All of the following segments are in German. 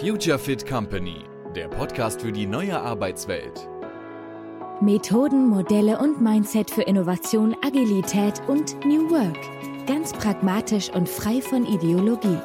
Future Fit Company, der Podcast für die neue Arbeitswelt. Methoden, Modelle und Mindset für Innovation, Agilität und New Work. Ganz pragmatisch und frei von Ideologie.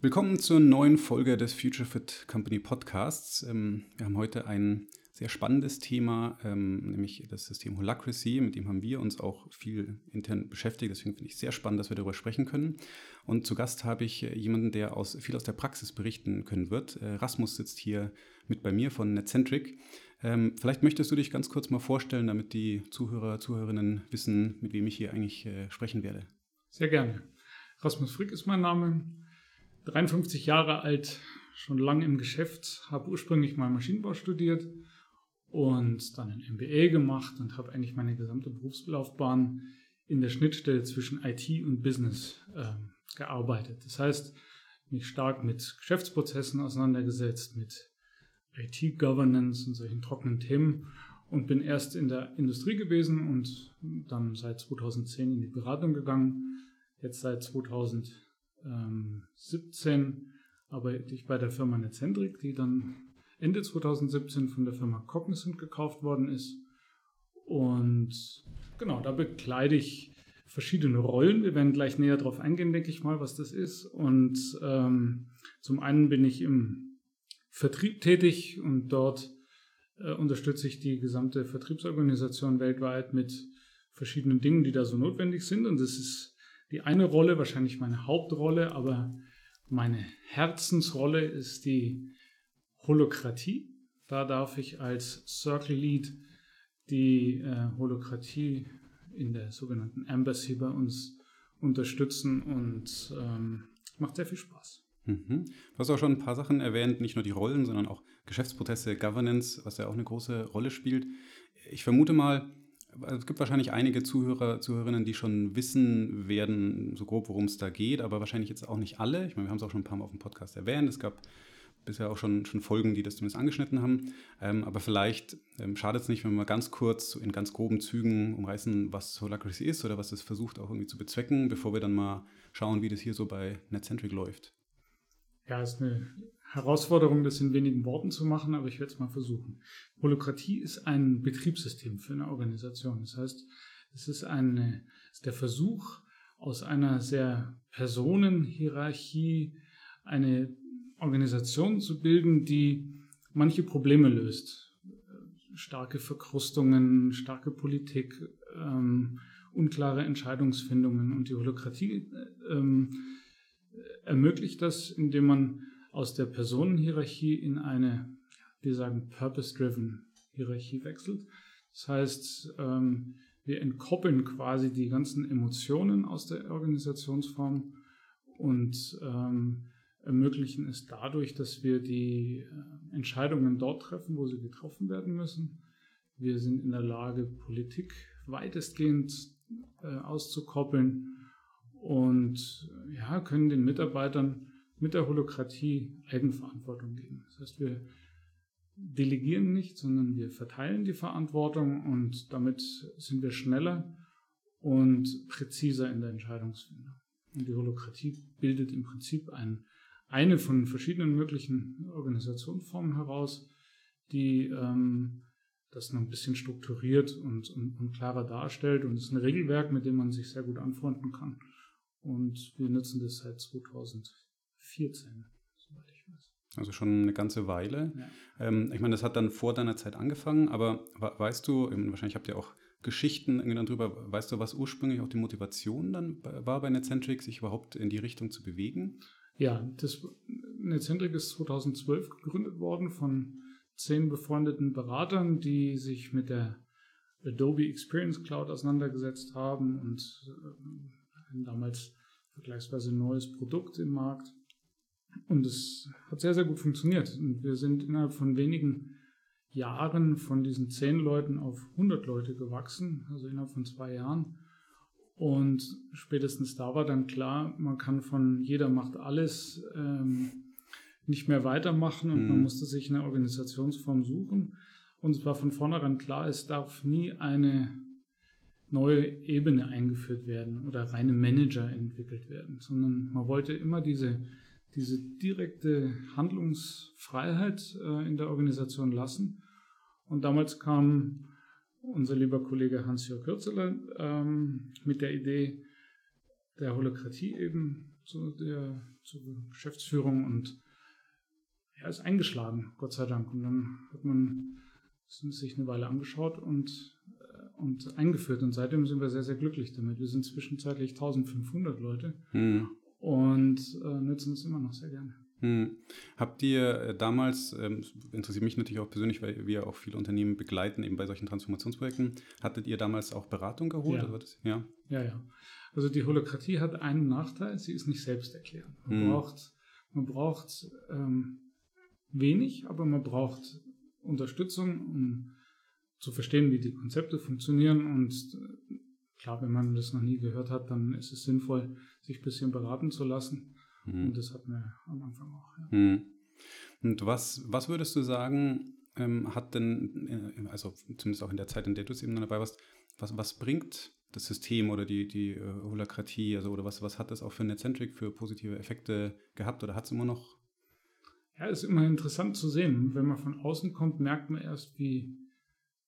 Willkommen zur neuen Folge des Future Fit Company Podcasts. Ähm, wir haben heute ein sehr spannendes Thema, ähm, nämlich das System Holacracy. Mit dem haben wir uns auch viel intern beschäftigt. Deswegen finde ich sehr spannend, dass wir darüber sprechen können. Und zu Gast habe ich äh, jemanden, der aus, viel aus der Praxis berichten können wird. Äh, Rasmus sitzt hier mit bei mir von Netcentric. Ähm, vielleicht möchtest du dich ganz kurz mal vorstellen, damit die Zuhörer, Zuhörerinnen wissen, mit wem ich hier eigentlich äh, sprechen werde. Sehr gerne. Rasmus Frick ist mein Name. 53 Jahre alt, schon lange im Geschäft, habe ursprünglich mal Maschinenbau studiert und dann ein MBA gemacht und habe eigentlich meine gesamte Berufslaufbahn in der Schnittstelle zwischen IT und Business äh, gearbeitet. Das heißt, mich stark mit Geschäftsprozessen auseinandergesetzt, mit IT-Governance und solchen trockenen Themen und bin erst in der Industrie gewesen und dann seit 2010 in die Beratung gegangen. Jetzt seit 2000 2017 arbeite ich bei der Firma Netcentric, die dann Ende 2017 von der Firma Cognizant gekauft worden ist. Und genau, da bekleide ich verschiedene Rollen. Wir werden gleich näher darauf eingehen, denke ich mal, was das ist. Und ähm, zum einen bin ich im Vertrieb tätig und dort äh, unterstütze ich die gesamte Vertriebsorganisation weltweit mit verschiedenen Dingen, die da so notwendig sind. Und das ist die eine Rolle, wahrscheinlich meine Hauptrolle, aber meine Herzensrolle ist die Holokratie. Da darf ich als Circle Lead die äh, Holokratie in der sogenannten Embassy bei uns unterstützen und ähm, macht sehr viel Spaß. Mhm. Du hast auch schon ein paar Sachen erwähnt, nicht nur die Rollen, sondern auch Geschäftsprozesse, Governance, was ja auch eine große Rolle spielt. Ich vermute mal, es gibt wahrscheinlich einige Zuhörer, Zuhörerinnen, die schon wissen werden, so grob, worum es da geht, aber wahrscheinlich jetzt auch nicht alle. Ich meine, wir haben es auch schon ein paar Mal auf dem Podcast erwähnt. Es gab bisher auch schon, schon Folgen, die das zumindest angeschnitten haben. Ähm, aber vielleicht ähm, schadet es nicht, wenn wir mal ganz kurz in ganz groben Zügen umreißen, was Holacracy ist oder was es versucht auch irgendwie zu bezwecken, bevor wir dann mal schauen, wie das hier so bei NetCentric läuft. Ja, ist eine Herausforderung, das in wenigen Worten zu machen, aber ich werde es mal versuchen. Holokratie ist ein Betriebssystem für eine Organisation. Das heißt, es ist, eine, ist der Versuch, aus einer sehr Personenhierarchie eine Organisation zu bilden, die manche Probleme löst. Starke Verkrustungen, starke Politik, ähm, unklare Entscheidungsfindungen. Und die Holokratie ähm, ermöglicht das, indem man aus der Personenhierarchie in eine, wir sagen, purpose-driven Hierarchie wechselt. Das heißt, ähm, wir entkoppeln quasi die ganzen Emotionen aus der Organisationsform und ähm, ermöglichen es dadurch, dass wir die äh, Entscheidungen dort treffen, wo sie getroffen werden müssen. Wir sind in der Lage, Politik weitestgehend äh, auszukoppeln und ja, können den Mitarbeitern mit der Holokratie Eigenverantwortung geben. Das heißt, wir delegieren nicht, sondern wir verteilen die Verantwortung und damit sind wir schneller und präziser in der Entscheidungsfindung. Und die Holokratie bildet im Prinzip ein, eine von verschiedenen möglichen Organisationsformen heraus, die ähm, das noch ein bisschen strukturiert und, und, und klarer darstellt. Und es ist ein Regelwerk, mit dem man sich sehr gut anfreunden kann. Und wir nutzen das seit 2000. 14, soweit ich weiß. Also schon eine ganze Weile. Ja. Ähm, ich meine, das hat dann vor deiner Zeit angefangen, aber weißt du, wahrscheinlich habt ihr auch Geschichten irgendwie darüber, weißt du, was ursprünglich auch die Motivation dann war bei Netcentric, sich überhaupt in die Richtung zu bewegen? Ja, das Netcentric ist 2012 gegründet worden von zehn befreundeten Beratern, die sich mit der Adobe Experience Cloud auseinandergesetzt haben und äh, damals vergleichsweise neues Produkt im Markt und es hat sehr, sehr gut funktioniert. Und wir sind innerhalb von wenigen Jahren von diesen zehn Leuten auf 100 Leute gewachsen, also innerhalb von zwei Jahren. Und spätestens da war dann klar, man kann von jeder macht alles ähm, nicht mehr weitermachen und mhm. man musste sich eine Organisationsform suchen. Und es war von vornherein klar, es darf nie eine neue Ebene eingeführt werden oder reine Manager entwickelt werden, sondern man wollte immer diese, diese direkte Handlungsfreiheit äh, in der Organisation lassen. Und damals kam unser lieber Kollege Hans-Jörg Kürzeler ähm, mit der Idee der Holokratie eben zu der zur Geschäftsführung und er ist eingeschlagen, Gott sei Dank. Und dann hat man sich eine Weile angeschaut und, äh, und eingeführt. Und seitdem sind wir sehr, sehr glücklich damit. Wir sind zwischenzeitlich 1500 Leute hm. und äh, nutzen es immer noch sehr gerne. Hm. Habt ihr äh, damals, ähm, interessiert mich natürlich auch persönlich, weil wir auch viele Unternehmen begleiten, eben bei solchen Transformationsprojekten, hattet ihr damals auch Beratung geholt? Ja, das, ja? ja. ja. Also die Holokratie hat einen Nachteil, sie ist nicht selbsterklärend. Man hm. braucht, man braucht ähm, wenig, aber man braucht Unterstützung, um zu verstehen, wie die Konzepte funktionieren. Und äh, klar, wenn man das noch nie gehört hat, dann ist es sinnvoll, sich ein bisschen beraten zu lassen. Mhm. Und das hatten wir am Anfang auch. Ja. Mhm. Und was, was würdest du sagen, ähm, hat denn, äh, also zumindest auch in der Zeit, in der du es eben dabei warst, was, was bringt das System oder die, die äh, Holakratie, also oder was, was hat das auch für Netzentrik für positive Effekte gehabt oder hat es immer noch? Ja, ist immer interessant zu sehen. Wenn man von außen kommt, merkt man erst, wie,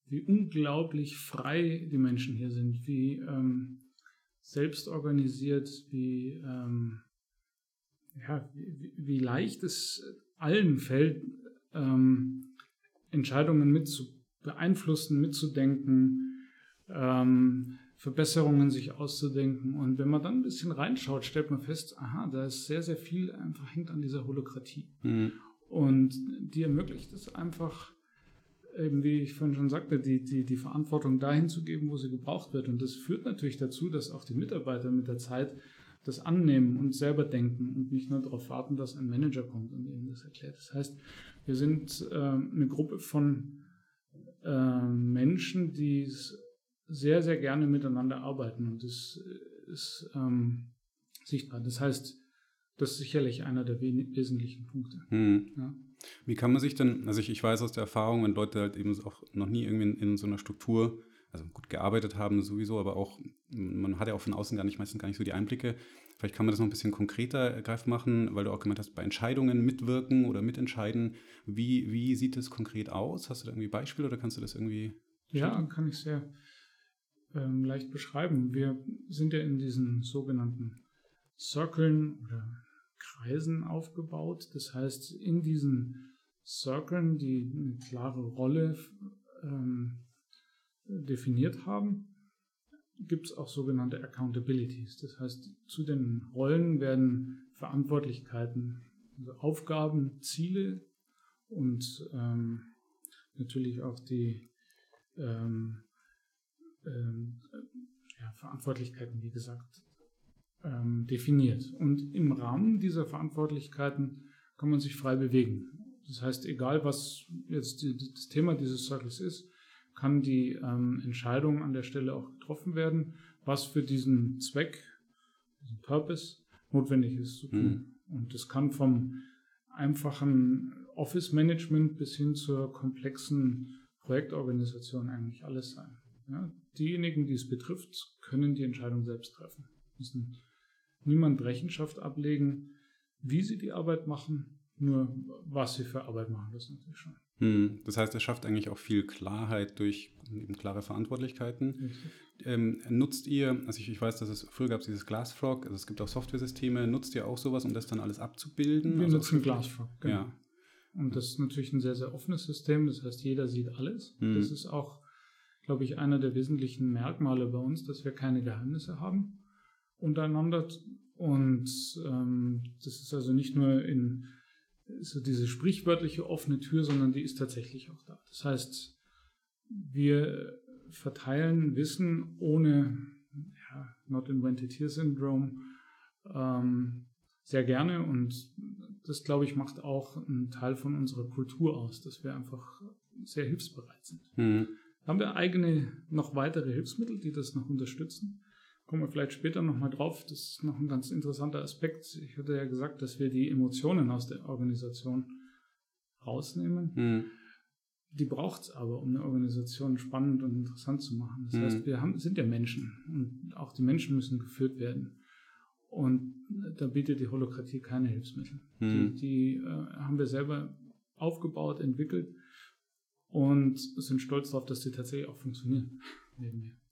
wie unglaublich frei die Menschen hier sind, wie ähm, selbstorganisiert, wie ähm, ja, wie, wie leicht es allen fällt, ähm, Entscheidungen mit zu beeinflussen, mitzudenken, ähm, Verbesserungen sich auszudenken. Und wenn man dann ein bisschen reinschaut, stellt man fest, aha, da ist sehr, sehr viel einfach hängt an dieser Holokratie. Mhm. Und die ermöglicht es einfach, eben wie ich vorhin schon sagte, die, die, die Verantwortung dahin zu geben, wo sie gebraucht wird. Und das führt natürlich dazu, dass auch die Mitarbeiter mit der Zeit das annehmen und selber denken und nicht nur darauf warten, dass ein Manager kommt und ihnen das erklärt. Das heißt, wir sind äh, eine Gruppe von äh, Menschen, die sehr, sehr gerne miteinander arbeiten und das ist ähm, sichtbar. Das heißt, das ist sicherlich einer der wesentlichen Punkte. Hm. Ja. Wie kann man sich denn, also ich, ich weiß aus der Erfahrung, wenn Leute halt eben auch noch nie irgendwie in, in so einer Struktur also gut gearbeitet haben sowieso, aber auch, man hat ja auch von außen gar nicht, meistens gar nicht so die Einblicke. Vielleicht kann man das noch ein bisschen konkreter greif machen, weil du auch gemeint hast, bei Entscheidungen mitwirken oder mitentscheiden. Wie, wie sieht das konkret aus? Hast du da irgendwie Beispiele oder kannst du das irgendwie? Ja, kann ich sehr ähm, leicht beschreiben. Wir sind ja in diesen sogenannten Cirkeln oder Kreisen aufgebaut. Das heißt, in diesen Cirkeln, die eine klare Rolle ähm, definiert haben, gibt es auch sogenannte Accountabilities. Das heißt, zu den Rollen werden Verantwortlichkeiten, also Aufgaben, Ziele und ähm, natürlich auch die ähm, ähm, ja, Verantwortlichkeiten, wie gesagt, ähm, definiert. Und im Rahmen dieser Verantwortlichkeiten kann man sich frei bewegen. Das heißt, egal was jetzt die, das Thema dieses Circles ist, kann die ähm, Entscheidung an der Stelle auch getroffen werden, was für diesen Zweck, diesen Purpose notwendig ist zu tun. Mhm. Und das kann vom einfachen Office-Management bis hin zur komplexen Projektorganisation eigentlich alles sein. Ja, diejenigen, die es betrifft, können die Entscheidung selbst treffen. Müssen niemand Rechenschaft ablegen, wie sie die Arbeit machen, nur was sie für Arbeit machen, das natürlich schon. Hm, das heißt, es schafft eigentlich auch viel Klarheit durch eben klare Verantwortlichkeiten. Ähm, nutzt ihr, also ich, ich, weiß, dass es früher gab es dieses Glassfrog, also es gibt auch Software-Systeme, nutzt ihr auch sowas, um das dann alles abzubilden? Wir also nutzen Glassfrog, genau. Ja. Und das ist natürlich ein sehr, sehr offenes System, das heißt, jeder sieht alles. Hm. Das ist auch, glaube ich, einer der wesentlichen Merkmale bei uns, dass wir keine Geheimnisse haben untereinander. Und ähm, das ist also nicht nur in so diese sprichwörtliche offene Tür, sondern die ist tatsächlich auch da. Das heißt, wir verteilen Wissen ohne ja, Not Invented Here Syndrome ähm, sehr gerne und das, glaube ich, macht auch einen Teil von unserer Kultur aus, dass wir einfach sehr hilfsbereit sind. Mhm. Haben wir eigene, noch weitere Hilfsmittel, die das noch unterstützen? Kommen wir vielleicht später nochmal drauf. Das ist noch ein ganz interessanter Aspekt. Ich hatte ja gesagt, dass wir die Emotionen aus der Organisation rausnehmen. Mhm. die braucht es aber, um eine Organisation spannend und interessant zu machen. Das mhm. heißt, wir haben, sind ja Menschen und auch die Menschen müssen geführt werden. Und da bietet die Holokratie keine Hilfsmittel. Mhm. Die, die äh, haben wir selber aufgebaut, entwickelt und sind stolz darauf, dass die tatsächlich auch funktionieren.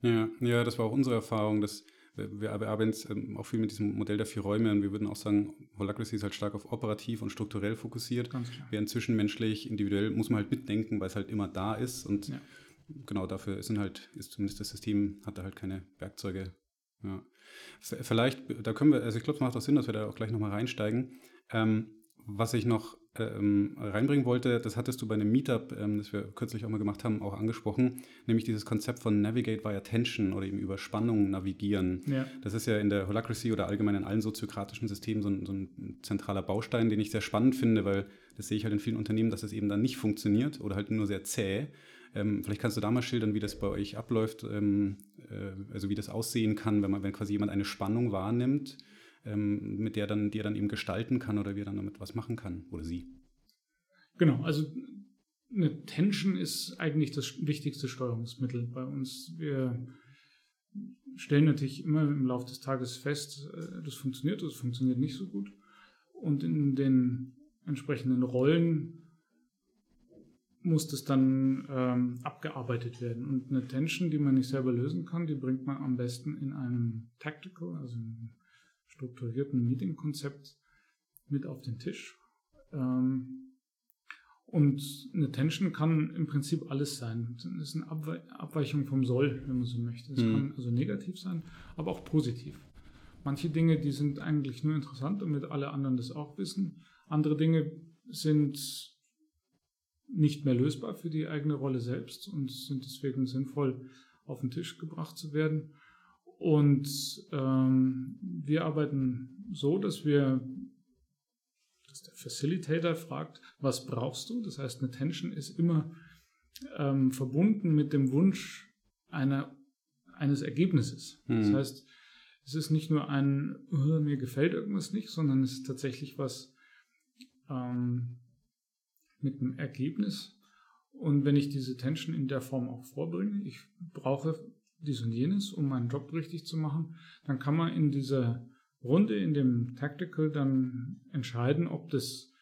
Ja, ja, das war auch unsere Erfahrung, dass wir arbeiten ähm, auch viel mit diesem Modell der vier Räume und wir würden auch sagen, Holacracy ist halt stark auf operativ und strukturell fokussiert. Während zwischenmenschlich, individuell muss man halt mitdenken, weil es halt immer da ist und ja. genau dafür sind halt, ist zumindest das System, hat da halt keine Werkzeuge. Ja. Vielleicht, da können wir, also ich glaube, es macht auch Sinn, dass wir da auch gleich nochmal reinsteigen. Ähm, was ich noch ähm, reinbringen wollte, das hattest du bei einem Meetup, ähm, das wir kürzlich auch mal gemacht haben, auch angesprochen, nämlich dieses Konzept von Navigate via Tension oder eben über Spannung navigieren. Ja. Das ist ja in der Holacracy oder allgemein in allen soziokratischen Systemen so ein, so ein, zentraler Baustein, den ich sehr spannend finde, weil das sehe ich halt in vielen Unternehmen, dass es eben dann nicht funktioniert oder halt nur sehr zäh. Ähm, vielleicht kannst du da mal schildern, wie das bei euch abläuft, ähm, äh, also wie das aussehen kann, wenn man, wenn quasi jemand eine Spannung wahrnimmt ähm, mit der dann, die er dann eben gestalten kann oder wie er dann damit was machen kann oder sie. Genau, also eine Tension ist eigentlich das wichtigste Steuerungsmittel bei uns. Wir stellen natürlich immer im Laufe des Tages fest, äh, das funktioniert, das funktioniert nicht so gut. Und in den entsprechenden Rollen muss das dann ähm, abgearbeitet werden. Und eine Tension, die man nicht selber lösen kann, die bringt man am besten in einem Tactical, also in strukturierten Meeting-Konzept mit auf den Tisch. Ähm, und eine Tension kann im Prinzip alles sein. Das ist eine Abweichung vom Soll, wenn man so möchte. Es mhm. kann also negativ sein, aber auch positiv. Manche Dinge, die sind eigentlich nur interessant, damit alle anderen das auch wissen. Andere Dinge sind nicht mehr lösbar für die eigene Rolle selbst und sind deswegen sinnvoll auf den Tisch gebracht zu werden. Und ähm, wir arbeiten so, dass wir, dass der Facilitator fragt, was brauchst du? Das heißt, eine Tension ist immer ähm, verbunden mit dem Wunsch einer, eines Ergebnisses. Mhm. Das heißt, es ist nicht nur ein, oh, mir gefällt irgendwas nicht, sondern es ist tatsächlich was ähm, mit einem Ergebnis. Und wenn ich diese Tension in der Form auch vorbringe, ich brauche dies und jenes, um meinen Job richtig zu machen, dann kann man in dieser Runde, in dem Tactical dann entscheiden, ob das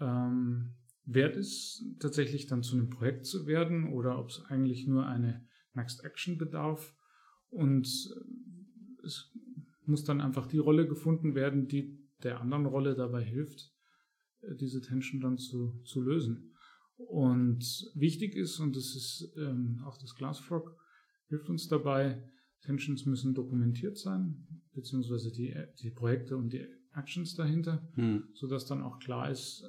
ähm, wert ist, tatsächlich dann zu einem Projekt zu werden oder ob es eigentlich nur eine Next Action bedarf. Und äh, es muss dann einfach die Rolle gefunden werden, die der anderen Rolle dabei hilft, äh, diese Tension dann zu, zu lösen. Und wichtig ist, und das ist ähm, auch das Glassfrog, hilft uns dabei. Tensions müssen dokumentiert sein, beziehungsweise die, die Projekte und die Actions dahinter, hm. sodass dann auch klar ist,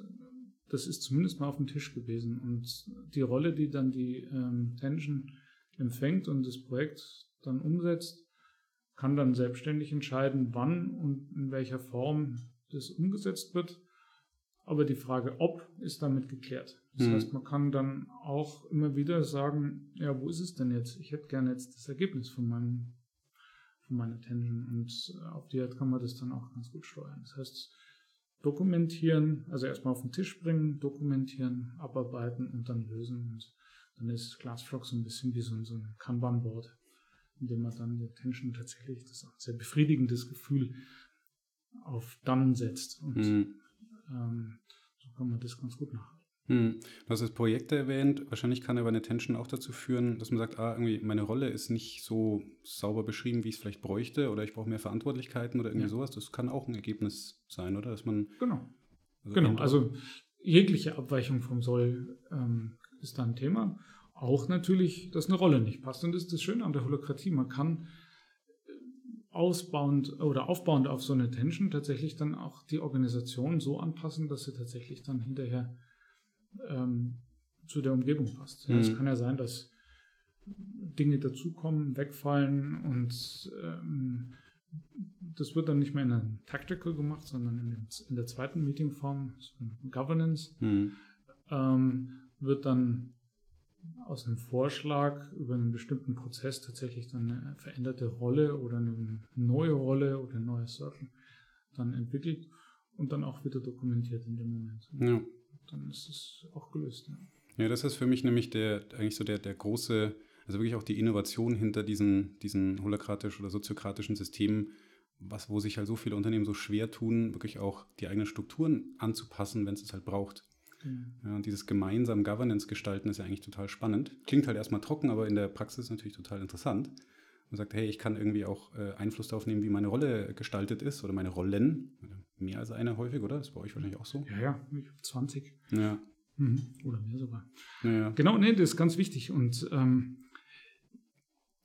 das ist zumindest mal auf dem Tisch gewesen. Und die Rolle, die dann die ähm, Tension empfängt und das Projekt dann umsetzt, kann dann selbstständig entscheiden, wann und in welcher Form das umgesetzt wird. Aber die Frage, ob, ist damit geklärt. Das mhm. heißt, man kann dann auch immer wieder sagen, ja, wo ist es denn jetzt? Ich hätte gerne jetzt das Ergebnis von meinem von meiner Tension und äh, auf die Art kann man das dann auch ganz gut steuern. Das heißt, dokumentieren, also erstmal auf den Tisch bringen, dokumentieren, abarbeiten und dann lösen. Und dann ist Glassfrog so ein bisschen wie so ein, so ein Kanban-Board, in dem man dann die Tension tatsächlich, das ist auch ein sehr befriedigendes Gefühl, auf dann setzt. Und mhm. Ähm, so kann man das ganz gut nachhalten. Hm. Du hast das Projekte erwähnt. Wahrscheinlich kann aber eine Tension auch dazu führen, dass man sagt, ah, irgendwie meine Rolle ist nicht so sauber beschrieben, wie ich es vielleicht bräuchte, oder ich brauche mehr Verantwortlichkeiten oder irgendwie ja. sowas. Das kann auch ein Ergebnis sein, oder? Dass man genau, also genau. Also jegliche Abweichung vom Soll ähm, ist da ein Thema. Auch natürlich, dass eine Rolle nicht passt. Und das ist das Schöne an der Holokratie. Man kann ausbauend oder aufbauend auf so eine Tension tatsächlich dann auch die Organisation so anpassen, dass sie tatsächlich dann hinterher ähm, zu der Umgebung passt. Mhm. es kann ja sein, dass Dinge dazukommen, wegfallen und ähm, das wird dann nicht mehr in einem Tactical gemacht, sondern in, dem, in der zweiten Meetingform, Governance, mhm. ähm, wird dann aus einem Vorschlag über einen bestimmten Prozess tatsächlich dann eine veränderte Rolle oder eine neue Rolle oder ein neues Circle dann entwickelt und dann auch wieder dokumentiert in dem Moment. Ja. Dann ist es auch gelöst. Ja. Ja, das ist für mich nämlich der, eigentlich so der, der große, also wirklich auch die Innovation hinter diesen, diesen holokratisch oder soziokratischen Systemen, was, wo sich halt so viele Unternehmen so schwer tun, wirklich auch die eigenen Strukturen anzupassen, wenn es es halt braucht. Mhm. Ja, und dieses gemeinsam Governance gestalten ist ja eigentlich total spannend. Klingt halt erstmal trocken, aber in der Praxis natürlich total interessant. Man sagt, hey, ich kann irgendwie auch äh, Einfluss darauf nehmen, wie meine Rolle gestaltet ist oder meine Rollen. Mehr als eine häufig, oder? Das ist bei euch wahrscheinlich auch so. Ja, ja, 20. Ja. Mhm. Oder mehr sogar. Ja, ja. Genau, nee, das ist ganz wichtig. Und ähm,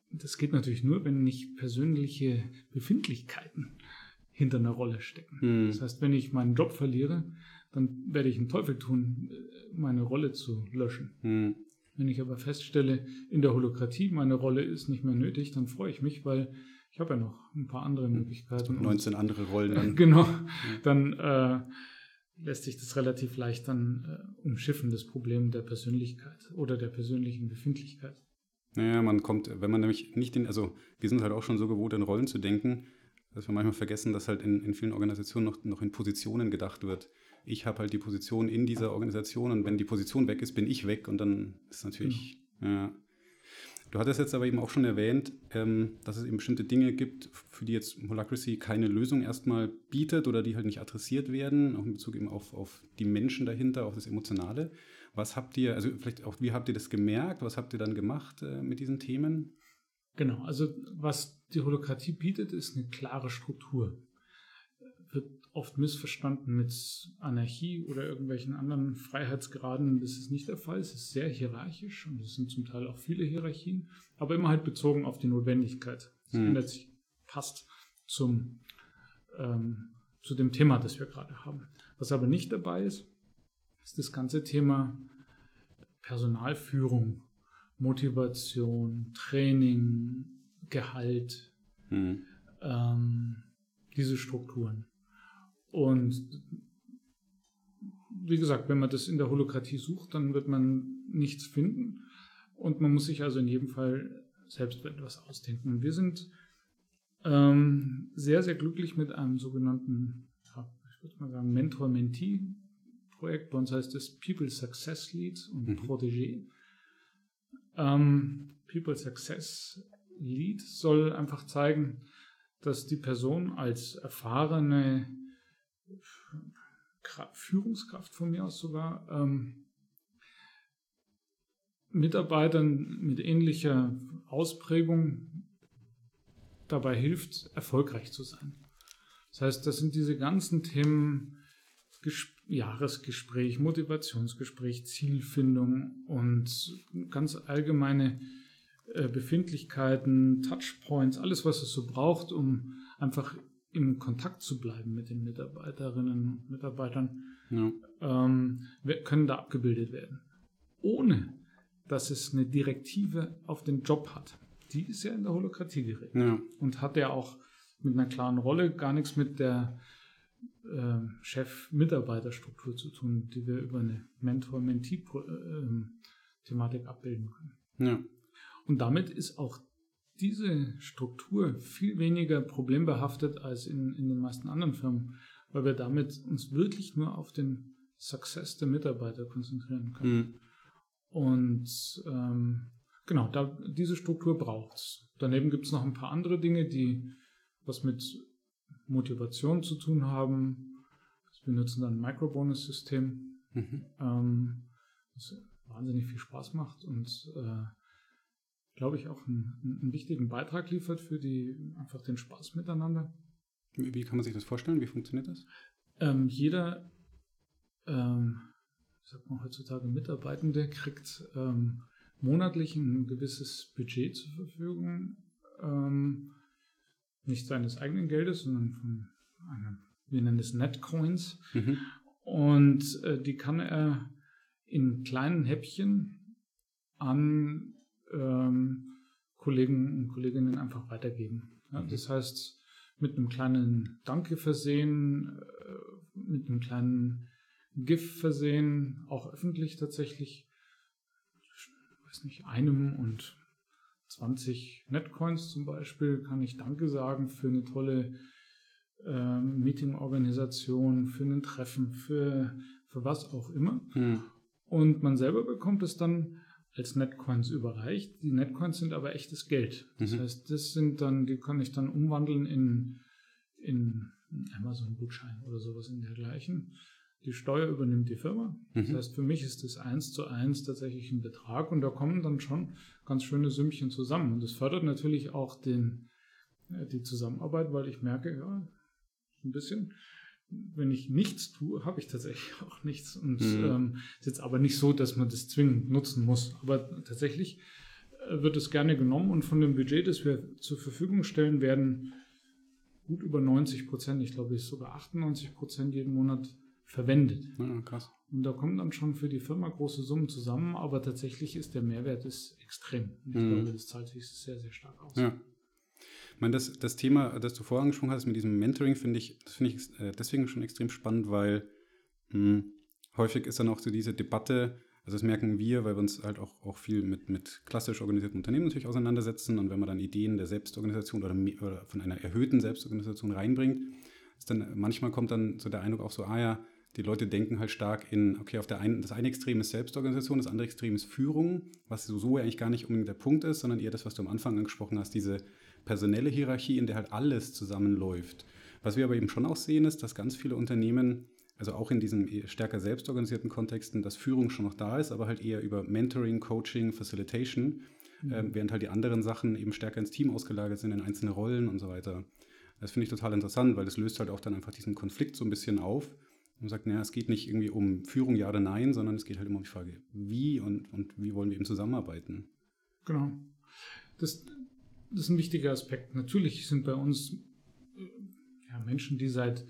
das geht natürlich nur, wenn nicht persönliche Befindlichkeiten hinter einer Rolle stecken. Mhm. Das heißt, wenn ich meinen Job verliere, dann werde ich einen Teufel tun, meine Rolle zu löschen. Mhm. Wenn ich aber feststelle, in der Holokratie meine Rolle ist nicht mehr nötig, dann freue ich mich, weil ich habe ja noch ein paar andere Möglichkeiten. 19 andere Rollen dann. genau. Dann äh, lässt sich das relativ leicht dann äh, umschiffen, das Problem der Persönlichkeit oder der persönlichen Befindlichkeit. Naja, man kommt, wenn man nämlich nicht in, also wir sind halt auch schon so gewohnt, in Rollen zu denken, dass wir manchmal vergessen, dass halt in, in vielen Organisationen noch, noch in Positionen gedacht wird ich habe halt die Position in dieser Organisation und wenn die Position weg ist, bin ich weg und dann ist natürlich, mhm. ja. Du hattest jetzt aber eben auch schon erwähnt, ähm, dass es eben bestimmte Dinge gibt, für die jetzt Holacracy keine Lösung erstmal bietet oder die halt nicht adressiert werden, auch in Bezug eben auf, auf die Menschen dahinter, auf das Emotionale. Was habt ihr, also vielleicht auch, wie habt ihr das gemerkt? Was habt ihr dann gemacht äh, mit diesen Themen? Genau, also was die Holokratie bietet, ist eine klare Struktur oft missverstanden mit Anarchie oder irgendwelchen anderen Freiheitsgraden. Das ist nicht der Fall. Es ist sehr hierarchisch und es sind zum Teil auch viele Hierarchien, aber immer halt bezogen auf die Notwendigkeit. Das mhm. ändert sich, passt zum, ähm, zu dem Thema, das wir gerade haben. Was aber nicht dabei ist, ist das ganze Thema Personalführung, Motivation, Training, Gehalt, mhm. ähm, diese Strukturen. Und wie gesagt, wenn man das in der Holokratie sucht, dann wird man nichts finden. Und man muss sich also in jedem Fall selbst etwas ausdenken. wir sind ähm, sehr, sehr glücklich mit einem sogenannten, ja, ich würde mal sagen, Mentor-Mentee-Projekt. Bei uns heißt es People Success Lead und mhm. Protégé. Ähm, People Success Lead soll einfach zeigen, dass die Person als erfahrene Führungskraft von mir aus sogar ähm, Mitarbeitern mit ähnlicher Ausprägung dabei hilft, erfolgreich zu sein. Das heißt, das sind diese ganzen Themen Ges Jahresgespräch, Motivationsgespräch, Zielfindung und ganz allgemeine äh, Befindlichkeiten, Touchpoints, alles, was es so braucht, um einfach im Kontakt zu bleiben mit den Mitarbeiterinnen und Mitarbeitern, ja. ähm, können da abgebildet werden. Ohne dass es eine Direktive auf den Job hat. Die ist ja in der Holokratie geregelt. Ja. Und hat ja auch mit einer klaren Rolle gar nichts mit der äh, Chef-Mitarbeiterstruktur zu tun, die wir über eine Mentor-Mentee-Thematik ähm, abbilden können. Ja. Und damit ist auch diese Struktur viel weniger problembehaftet als in, in den meisten anderen Firmen, weil wir damit uns wirklich nur auf den Success der Mitarbeiter konzentrieren können. Mhm. Und ähm, genau, da, diese Struktur braucht es. Daneben gibt es noch ein paar andere Dinge, die was mit Motivation zu tun haben. Wir nutzen dann ein Microbonus-System, mhm. ähm, das wahnsinnig viel Spaß macht und äh, glaube ich, auch einen, einen, wichtigen Beitrag liefert für die einfach den Spaß miteinander. Wie, kann man sich das vorstellen? Wie funktioniert das? Ähm, jeder, ähm, sagt man heutzutage, Mitarbeitende kriegt ähm, monatlich ein gewisses Budget zur Verfügung, ähm, nicht seines eigenen Geldes, sondern von einem, wir nennen es Netcoins. Mhm. Und äh, die kann er in kleinen Häppchen an ähm, Kollegen und Kolleginnen einfach weitergeben. Ja, mhm. Das heißt, mit einem kleinen Danke versehen, äh, mit einem kleinen GIF versehen, auch öffentlich tatsächlich, ich weiß nicht, einem und 20 Netcoins zum Beispiel, kann ich Danke sagen für eine tolle äh, Meeting-Organisation, für ein Treffen, für, für was auch immer. Mhm. Und man selber bekommt es dann als Netcoins überreicht. Die Netcoins sind aber echtes Geld. Das Mhm. heißt, das sind dann, die kann ich dann umwandeln in, in Amazon-Gutschein oder sowas in dergleichen. Die Steuer übernimmt die Firma. Das Mhm. heißt, für mich ist das eins zu eins tatsächlich ein Betrag und da kommen dann schon ganz schöne Sümmchen zusammen. Und das fördert natürlich auch den, äh, die Zusammenarbeit, weil ich merke, ja, ein bisschen, wenn ich nichts tue, habe ich tatsächlich auch nichts. Und Mhm. ähm, ist jetzt aber nicht so, dass man das zwingend nutzen muss. Aber tatsächlich äh, wird es gerne genommen und von dem Budget, das wir zur Verfügung stellen, werden gut über 90 Prozent, ich glaube, es ist sogar 98 Prozent jeden Monat verwendet. Ja, krass. Und da kommen dann schon für die Firma große Summen zusammen, aber tatsächlich ist der Mehrwert ist extrem. Und ich Mhm. glaube, das zahlt sich sehr, sehr stark aus. Ja. Meine, das, das Thema, das du vorher angesprochen hast mit diesem Mentoring, finde ich, das finde ich äh, deswegen schon extrem spannend, weil mh, häufig ist dann auch so diese Debatte, also das merken wir, weil wir uns halt auch, auch viel mit, mit klassisch organisierten Unternehmen natürlich auseinandersetzen und wenn man dann Ideen der Selbstorganisation oder, oder von einer erhöhten Selbstorganisation reinbringt, ist dann manchmal kommt dann so der Eindruck auch so, ah ja, die Leute denken halt stark in, okay, auf der einen, das eine Extrem ist Selbstorganisation, das andere Extrem ist Führung, was so, so eigentlich gar nicht unbedingt der Punkt ist, sondern eher das, was du am Anfang angesprochen hast, diese personelle Hierarchie, in der halt alles zusammenläuft. Was wir aber eben schon auch sehen, ist, dass ganz viele Unternehmen, also auch in diesen eher stärker selbstorganisierten Kontexten, dass Führung schon noch da ist, aber halt eher über Mentoring, Coaching, Facilitation, ähm, während halt die anderen Sachen eben stärker ins Team ausgelagert sind, in einzelne Rollen und so weiter. Das finde ich total interessant, weil das löst halt auch dann einfach diesen Konflikt so ein bisschen auf und sagt, naja, es geht nicht irgendwie um Führung, ja oder nein, sondern es geht halt immer um die Frage, wie und, und wie wollen wir eben zusammenarbeiten. Genau. Das, das ist ein wichtiger Aspekt. Natürlich sind bei uns äh, ja, Menschen, die seit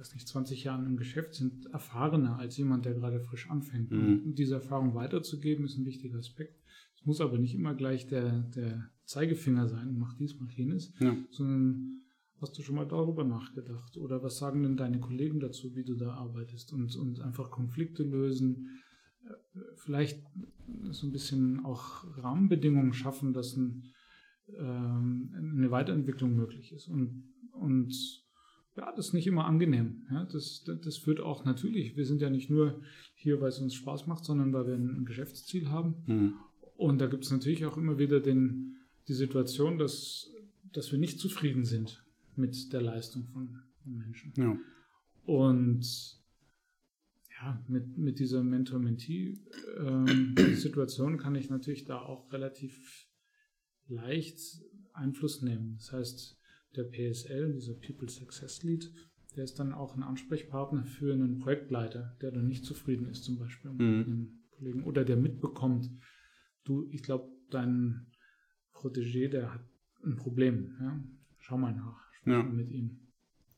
weiß nicht, 20 Jahren im Geschäft sind, erfahrener als jemand, der gerade frisch anfängt. Mhm. Und diese Erfahrung weiterzugeben, ist ein wichtiger Aspekt. Es muss aber nicht immer gleich der, der Zeigefinger sein, mach dies, mach jenes, Ja. sondern hast du schon mal darüber nachgedacht? Oder was sagen denn deine Kollegen dazu, wie du da arbeitest? Und, und einfach Konflikte lösen, äh, vielleicht so ein bisschen auch Rahmenbedingungen schaffen, dass ein, ähm, eine Weiterentwicklung möglich ist. Und, und ja, das ist nicht immer angenehm. Ja, das, das führt auch natürlich, wir sind ja nicht nur hier, weil es uns Spaß macht, sondern weil wir ein Geschäftsziel haben. Hm. Und da gibt es natürlich auch immer wieder den, die Situation, dass, dass wir nicht zufrieden sind mit der Leistung von, von Menschen. Ja. Und ja, mit, mit dieser Mentor-Mentee-Situation kann ich natürlich da auch relativ leicht Einfluss nehmen. Das heißt, der PSL, dieser People Success Lead, der ist dann auch ein Ansprechpartner für einen Projektleiter, der dann nicht zufrieden ist, zum Beispiel mit Mhm. einem Kollegen oder der mitbekommt, du, ich glaube, dein Protégé, der hat ein Problem. Ja? Schau mal nach, sprich Ja. mal mit ihm.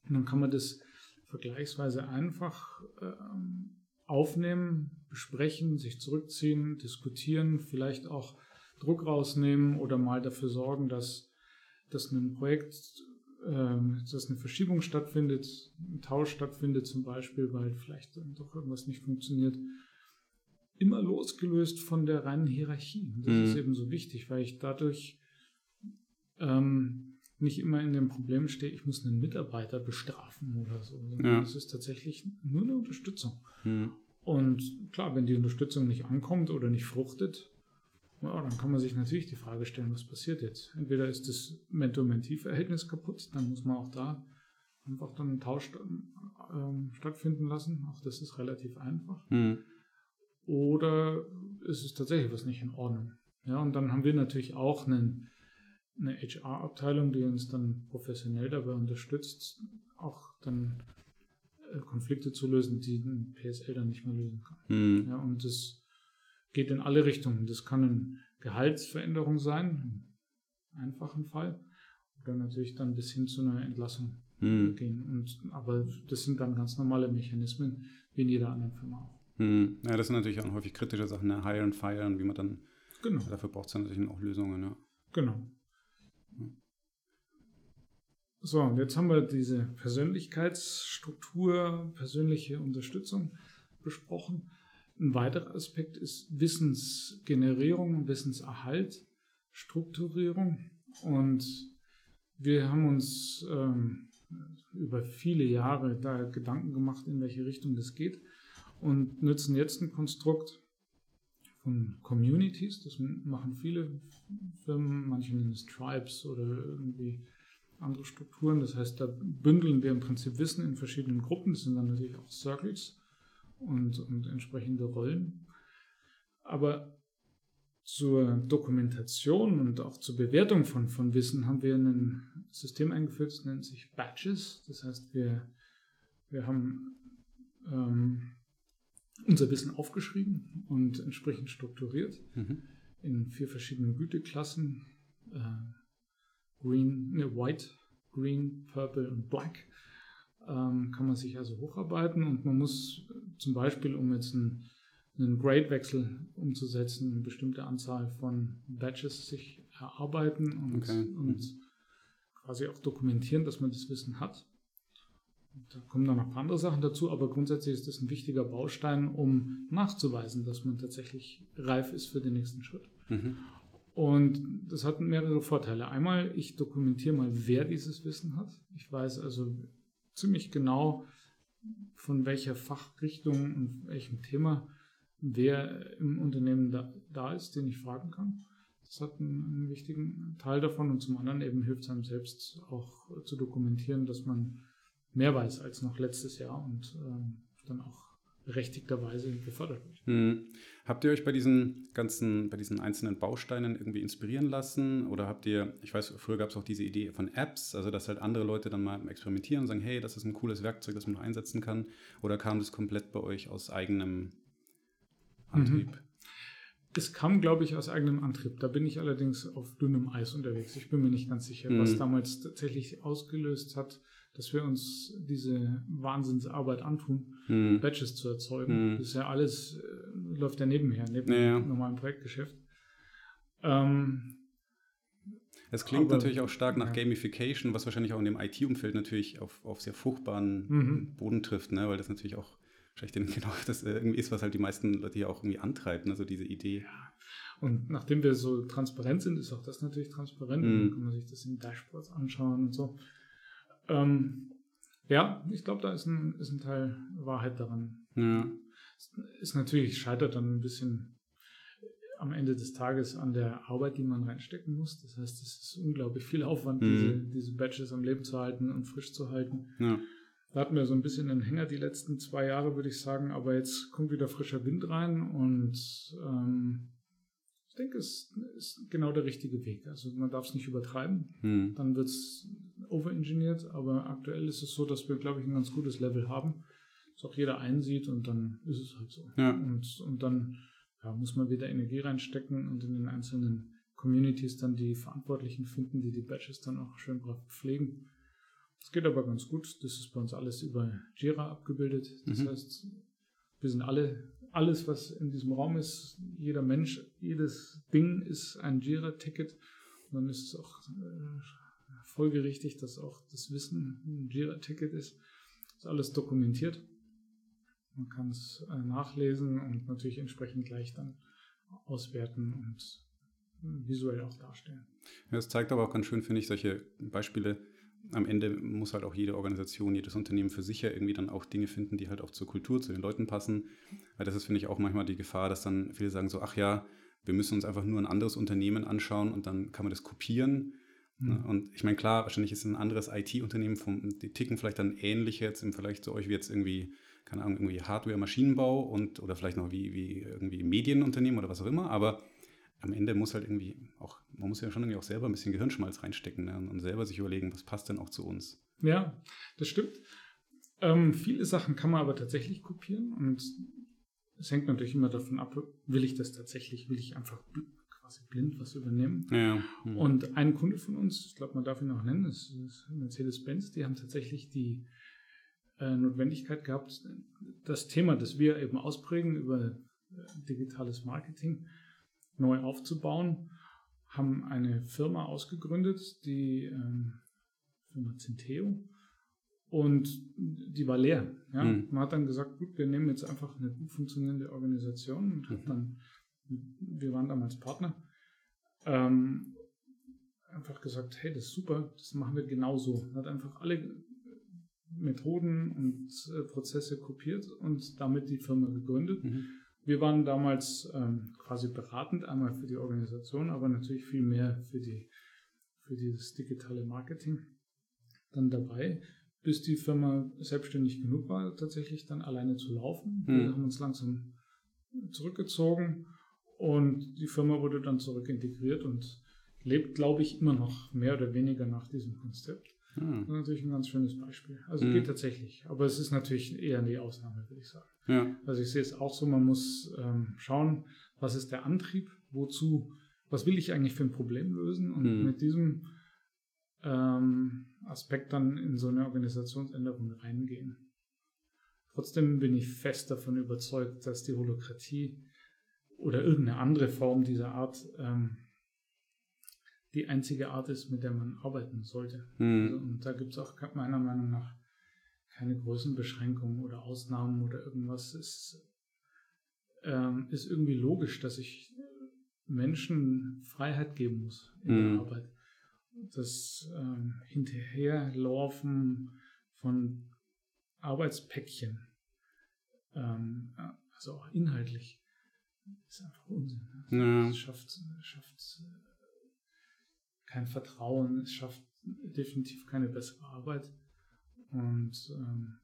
Und dann kann man das vergleichsweise einfach ähm, aufnehmen, besprechen, sich zurückziehen, diskutieren, vielleicht auch Druck rausnehmen oder mal dafür sorgen, dass, dass ein Projekt, ähm, dass eine Verschiebung stattfindet, ein Tausch stattfindet zum Beispiel, weil vielleicht dann doch irgendwas nicht funktioniert. Immer losgelöst von der reinen Hierarchie. Das Mhm. ist eben so wichtig, weil ich dadurch ähm, nicht immer in dem Problem stehe, ich muss einen Mitarbeiter bestrafen oder so. Ja. Das ist tatsächlich nur eine Unterstützung. Hm. Und klar, wenn die Unterstützung nicht ankommt oder nicht fruchtet, ja, dann kann man sich natürlich die Frage stellen, was passiert jetzt? Entweder ist das Mentor-Mentee-Verhältnis kaputt, dann muss man auch da einfach dann einen Tausch ähm, stattfinden lassen. Auch das ist relativ einfach. Hm. Oder ist es tatsächlich was nicht in Ordnung? Ja, und dann haben wir natürlich auch einen, eine HR-Abteilung, die uns dann professionell dabei unterstützt, auch dann äh, Konflikte zu lösen, die ein PSL dann nicht mehr lösen kann. Hm. Ja, und das geht in alle Richtungen. Das kann eine Gehaltsveränderung sein, im einfachen Fall, oder natürlich dann bis hin zu einer Entlassung Hm. gehen. Und, aber das sind dann ganz normale Mechanismen, wie in jeder anderen Firma auch. Hm. Ja, das sind natürlich auch häufig kritische Sachen, ne? Hire and Fire und wie man dann, Genau, dafür braucht es dann natürlich auch Lösungen, ja. genau. So, und jetzt haben wir diese Persönlichkeitsstruktur, persönliche Unterstützung besprochen. Ein weiterer Aspekt ist Wissensgenerierung, Wissenserhalt, Strukturierung. Und wir haben uns ähm, über viele Jahre da Gedanken gemacht, in welche Richtung das geht. und nutzen jetzt ein Konstrukt von Communities. Das machen viele Firmen, manche nennen es Tribes oder irgendwie andere Strukturen. Das heißt, da bündeln wir im Prinzip Wissen in verschiedenen Gruppen. Das sind dann natürlich auch Circles und, und entsprechende Rollen. Aber zur Dokumentation und auch zur Bewertung von, von Wissen haben wir ein System eingeführt, das nennt sich Batches. Das heißt, wir, wir haben ähm, unser Wissen aufgeschrieben und entsprechend strukturiert mhm. in vier verschiedenen Güteklassen. Äh, Green, ne, White, Green, Purple und Black. Ähm, kann man sich also hocharbeiten und man muss zum Beispiel, um jetzt einen, einen Grade-Wechsel umzusetzen, eine bestimmte Anzahl von Badges sich erarbeiten und, okay. und mhm. quasi auch dokumentieren, dass man das Wissen hat. Da kommen dann noch ein paar andere Sachen dazu, aber grundsätzlich ist das ein wichtiger Baustein, um nachzuweisen, dass man tatsächlich reif ist für den nächsten Schritt. Mhm. Und das hat mehrere Vorteile. Einmal, ich dokumentiere mal, wer dieses Wissen hat. Ich weiß also ziemlich genau, von welcher Fachrichtung und welchem Thema wer im Unternehmen da, da ist, den ich fragen kann. Das hat einen, einen, wichtigen Teil davon und zum anderen eben hilft es einem selbst auch zu dokumentieren, dass man mehr weiß als noch letztes Jahr und ähm, dann auch berechtigterweise gefördert wird. Hm. Habt ihr euch bei diesen ganzen, bei diesen einzelnen Bausteinen irgendwie inspirieren lassen? Oder habt ihr, ich weiß, früher gab es auch diese Idee von Apps, also dass halt andere Leute dann mal experimentieren und sagen, hey, das ist ein cooles Werkzeug, das man noch einsetzen kann. Oder kam das komplett bei euch aus eigenem Antrieb? Mhm. Es kam, glaube ich, aus eigenem Antrieb. Da bin ich allerdings auf dünnem Eis unterwegs. Ich bin mir nicht ganz sicher, mhm. was damals tatsächlich ausgelöst hat dass wir uns diese Wahnsinnsarbeit antun, hm. Badges zu erzeugen. Hm. Das ist ja alles, äh, läuft ja nebenher, neben ja, dem normalen Projektgeschäft. Ähm, es klingt aber, natürlich auch stark nach ja. Gamification, was wahrscheinlich auch in dem IT-Umfeld natürlich auf, auf sehr fruchtbaren mhm. Boden trifft, ne? weil das natürlich auch wahrscheinlich genau das irgendwie ist, was halt die meisten Leute hier auch irgendwie antreibt, also diese Idee. Ja. Und nachdem wir so transparent sind, ist auch das natürlich transparent. Mhm. Dann kann man sich das in Dashboards anschauen und so. Ähm, ja, ich glaube, da ist ein, ist ein Teil Wahrheit daran. Ja. Ist natürlich, scheitert dann ein bisschen am Ende des Tages an der Arbeit, die man reinstecken muss. Das heißt, es ist unglaublich viel Aufwand, mhm. diese, diese Badges am Leben zu halten und frisch zu halten. Ja. Da hatten wir so ein bisschen einen Hänger die letzten zwei Jahre, würde ich sagen, aber jetzt kommt wieder frischer Wind rein und ähm, ich denke, es ist genau der richtige Weg. Also man darf es nicht übertreiben, hm. dann wird es overengineert, aber aktuell ist es so, dass wir, glaube ich, ein ganz gutes Level haben, das auch jeder einsieht und dann ist es halt so. Ja. Und, und dann ja, muss man wieder Energie reinstecken und in den einzelnen Communities dann die Verantwortlichen finden, die die Badges dann auch schön brav pflegen. Das geht aber ganz gut. Das ist bei uns alles über Jira abgebildet. Das mhm. heißt, wir sind alle alles, was in diesem Raum ist, jeder Mensch, jedes Ding ist ein Jira-Ticket. Und dann ist es auch äh, folgerichtig, dass auch das Wissen ein Jira-Ticket ist. Ist alles dokumentiert. Man kann es äh, nachlesen und natürlich entsprechend gleich dann auswerten und visuell auch darstellen. Ja, das zeigt aber auch ganz schön, finde ich, solche Beispiele am Ende muss halt auch jede Organisation, jedes Unternehmen für sich ja irgendwie dann auch Dinge finden, die halt auch zur Kultur, zu den Leuten passen. Weil das ist, finde ich, auch manchmal die Gefahr, dass dann viele sagen so, ach ja, wir müssen uns einfach nur ein anderes Unternehmen anschauen und dann kann man das kopieren. Mhm. Und ich meine, klar, wahrscheinlich ist es ein anderes IT-Unternehmen, die ticken vielleicht dann ähnlich jetzt im Vergleich zu euch wie jetzt irgendwie, keine Ahnung, irgendwie Hardware, Maschinenbau und oder vielleicht noch wie, wie irgendwie Medienunternehmen oder was auch immer, aber am Ende muss halt irgendwie auch, man muss ja schon irgendwie auch selber ein bisschen Gehirnschmalz reinstecken ne? und selber sich überlegen, was passt denn auch zu uns. Ja, das stimmt. Ähm, viele Sachen kann man aber tatsächlich kopieren und es hängt natürlich immer davon ab, will ich das tatsächlich, will ich einfach quasi blind was übernehmen. Ja, ja. Und ein Kunde von uns, ich glaube, man darf ihn auch nennen, das ist Mercedes-Benz, die haben tatsächlich die äh, Notwendigkeit gehabt, das Thema, das wir eben ausprägen über äh, digitales Marketing, neu aufzubauen, haben eine Firma ausgegründet, die ähm, Firma Centeo. Und die war leer. Ja? Mhm. Man hat dann gesagt, gut, wir nehmen jetzt einfach eine gut funktionierende Organisation und mhm. dann, wir waren damals Partner, ähm, einfach gesagt, hey, das ist super, das machen wir genauso. Hat einfach alle Methoden und äh, Prozesse kopiert und damit die Firma gegründet. Mhm. Wir waren damals ähm, quasi beratend, einmal für die Organisation, aber natürlich viel mehr für, die, für dieses digitale Marketing dann dabei, bis die Firma selbstständig genug war, tatsächlich dann alleine zu laufen. Mhm. Wir haben uns langsam zurückgezogen und die Firma wurde dann zurück integriert und lebt, glaube ich, immer noch mehr oder weniger nach diesem Konzept. Das ist natürlich ein ganz schönes Beispiel. Also Mhm. geht tatsächlich, aber es ist natürlich eher die Ausnahme, würde ich sagen. Ja. Also ich sehe es auch so, man muss ähm, schauen, was ist der Antrieb, wozu, was will ich eigentlich für ein Problem lösen und Mhm. mit diesem ähm, Aspekt dann in so eine Organisationsänderung reingehen. Trotzdem bin ich fest davon überzeugt, dass die Holokratie oder irgendeine andere Form dieser Art ähm, die einzige Art ist, mit der man arbeiten sollte. Also, Mhm. und da gibt es auch meiner Meinung nach keine Größenbeschränkungen oder Ausnahmen oder irgendwas. Es ähm, ist irgendwie logisch, dass ich Menschen Freiheit geben muss in Mhm. der Arbeit. Das ähm, Hinterherlaufen von Arbeitspäckchen, ähm, also auch inhaltlich, ist einfach Unsinn. Ja. Es schafft, schafft äh, kein Vertrauen, es schafft definitiv keine bessere Arbeit. Und ähm,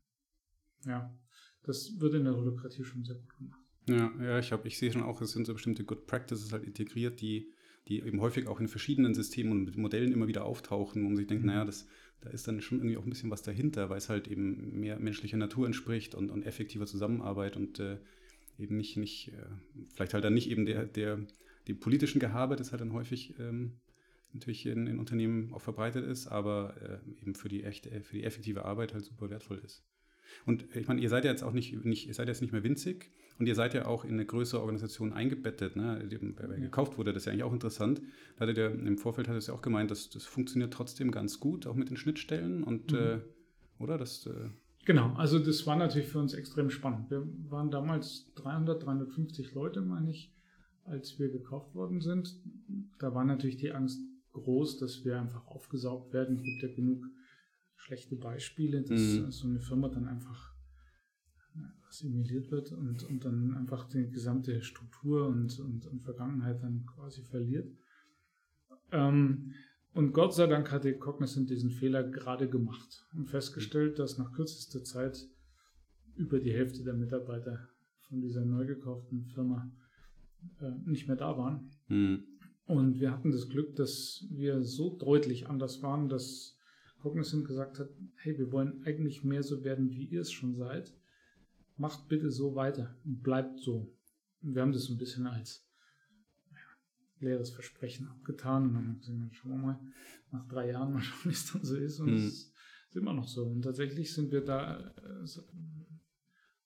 ja, das wird in der Holokratie schon sehr gut gemacht. Ja, ja, ich, hab, ich sehe schon auch, es sind so bestimmte Good Practices halt integriert, die, die eben häufig auch in verschiedenen Systemen und Modellen immer wieder auftauchen, wo man sich denkt, Mhm. naja, das, da ist dann schon irgendwie auch ein bisschen was dahinter, weil es halt eben mehr menschlicher Natur entspricht und, und effektiver Zusammenarbeit und äh, eben nicht, nicht äh, vielleicht halt dann nicht eben der, der, dem politischen Gehabe, das halt dann häufig ähm, natürlich in, in Unternehmen auch verbreitet ist, aber äh, eben für die echte, für die effektive Arbeit halt super wertvoll ist. Und ich meine, ihr seid ja jetzt auch nicht, nicht, ihr seid jetzt nicht mehr winzig und ihr seid ja auch in eine größere Organisation eingebettet, ne? Eben, wer Ja. gekauft wurde, das ist ja eigentlich auch interessant. Da hattet ihr im Vorfeld hat es ja auch gemeint, dass das funktioniert trotzdem ganz gut, auch mit den Schnittstellen und Mhm. äh, oder das äh, Genau, also das war natürlich für uns extrem spannend. Wir waren damals 300, 350 Leute, meine ich, als wir gekauft worden sind. Da war natürlich die Angst groß, dass wir einfach aufgesaugt werden. Es gibt ja genug schlechte Beispiele, dass Mhm. so eine Firma dann einfach assimiliert wird und, und dann einfach die gesamte Struktur und, und, und Vergangenheit dann quasi verliert. Ähm, und Gott sei Dank hat die Cognizant diesen Fehler gerade gemacht und festgestellt, dass nach kürzester Zeit über die Hälfte der Mitarbeiter von dieser neu gekauften Firma äh, nicht mehr da waren. hm, Und wir hatten das Glück, dass wir so deutlich anders waren, dass Cognizant gesagt hat, hey, wir wollen eigentlich mehr so werden, wie ihr es schon seid. Macht bitte so weiter und bleibt so. Und wir haben das so ein bisschen als ja, leeres Versprechen abgetan und dann haben wir gesagt, schauen wir mal, nach drei Jahren mal schauen, wie es dann so ist. Und es Mhm. ist immer noch so. Und tatsächlich sind wir da äh, so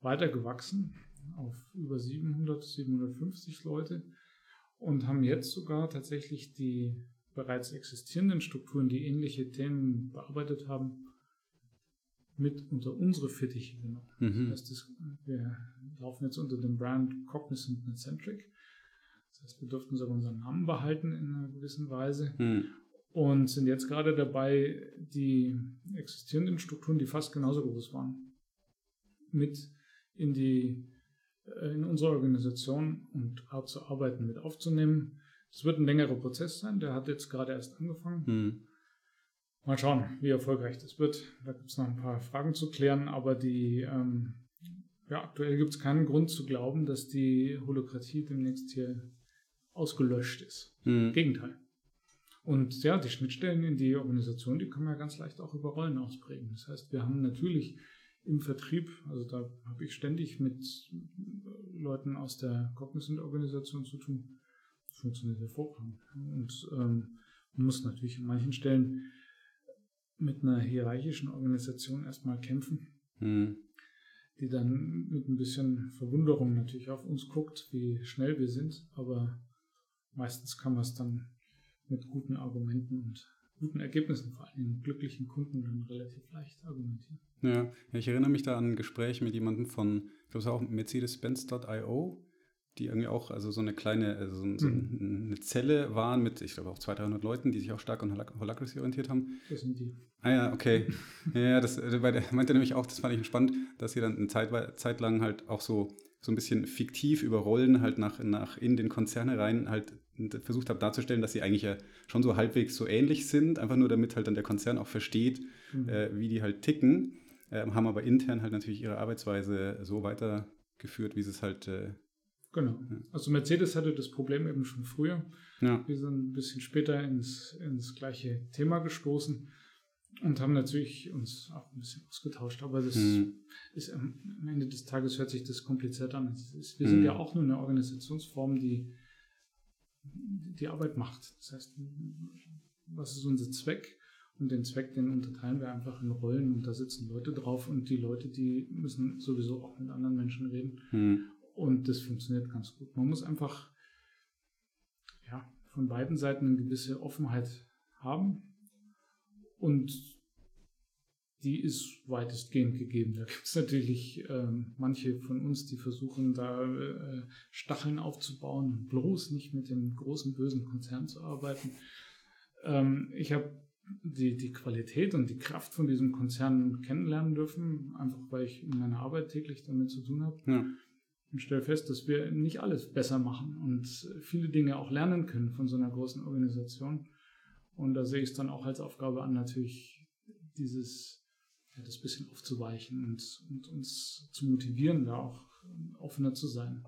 weiter gewachsen auf über 700, 750 Leute und haben jetzt sogar tatsächlich die bereits existierenden Strukturen, die ähnliche Themen bearbeitet haben, mit unter unsere Fittiche genommen. mhm. Das heißt, das, wir laufen jetzt unter dem Brand Cognizant and Centric. Das heißt, wir durften sogar unseren Namen behalten in einer gewissen Weise Hm, und sind jetzt gerade dabei, die existierenden Strukturen, die fast genauso groß waren, mit in die in unsere Organisation und Art zu arbeiten mit aufzunehmen. Es wird ein längerer Prozess sein, der hat jetzt gerade erst angefangen. hm, Mal schauen, wie erfolgreich das wird. Da gibt es noch ein paar Fragen zu klären, aber die ähm, ja, aktuell gibt es keinen Grund zu glauben, dass die Holokratie demnächst hier ausgelöscht ist. Im hm, Gegenteil. Und ja, die Schnittstellen in die Organisation, die können wir ganz leicht auch über Rollen ausprägen. Das heißt, wir haben natürlich im Vertrieb, also da habe ich ständig mit Leuten aus der Cognizant-Organisation zu tun. Das funktioniert hervorragend. Und ähm, man muss natürlich an manchen Stellen mit einer hierarchischen Organisation erstmal kämpfen, hm, die dann mit ein bisschen Verwunderung natürlich auf uns guckt, wie schnell wir sind. Aber meistens kann man es dann mit guten Argumenten und guten Ergebnissen, vor allem glücklichen Kunden, dann relativ leicht argumentieren. Ja, ich erinnere mich da an ein Gespräch mit jemandem von, ich glaube, es war auch Mercedes-Benz.io. die irgendwie auch also so eine kleine, also so, so Mhm. eine Zelle waren mit, ich glaube auch 200, 300 Leuten, die sich auch stark an Holac- Holacracy orientiert haben. Das sind die. Ah ja, okay. ja, das äh, bei der, meinte nämlich auch, das fand ich spannend, dass ihr dann eine Zeit, Zeit lang halt auch so, so ein bisschen fiktiv über Rollen halt nach, nach in den Konzerne rein halt versucht habt darzustellen, dass sie eigentlich ja schon so halbwegs so ähnlich sind, einfach nur damit halt dann der Konzern auch versteht, Mhm. äh, wie die halt ticken, ähm, haben aber intern halt natürlich ihre Arbeitsweise so weitergeführt, wie sie es halt, äh, Genau. Also Mercedes hatte das Problem eben schon früher. ja. Wir sind ein bisschen später ins, ins gleiche Thema gestoßen und haben natürlich uns auch ein bisschen ausgetauscht. Aber das Hm. ist am Ende des Tages hört sich das kompliziert an. Ist, wir sind Hm. ja auch nur eine Organisationsform, die die Arbeit macht. Das heißt, was ist unser Zweck? Und den Zweck, den unterteilen wir einfach in Rollen und da sitzen Leute drauf und die Leute, die müssen sowieso auch mit anderen Menschen reden. Hm. Und das funktioniert ganz gut. Man muss einfach ja, von beiden Seiten eine gewisse Offenheit haben. Und die ist weitestgehend gegeben. Da gibt es natürlich ähm, manche von uns, die versuchen, da äh, Stacheln aufzubauen und bloß nicht mit dem großen bösen Konzern zu arbeiten. Ähm, ich habe die, die Qualität und die Kraft von diesem Konzern kennenlernen dürfen, einfach weil ich in meiner Arbeit täglich damit zu tun habe Ja. und stelle fest, dass wir nicht alles besser machen und viele Dinge auch lernen können von so einer großen Organisation. Und da sehe ich es dann auch als Aufgabe an, natürlich dieses, ja, das bisschen aufzuweichen und, und uns zu motivieren, da auch offener zu sein.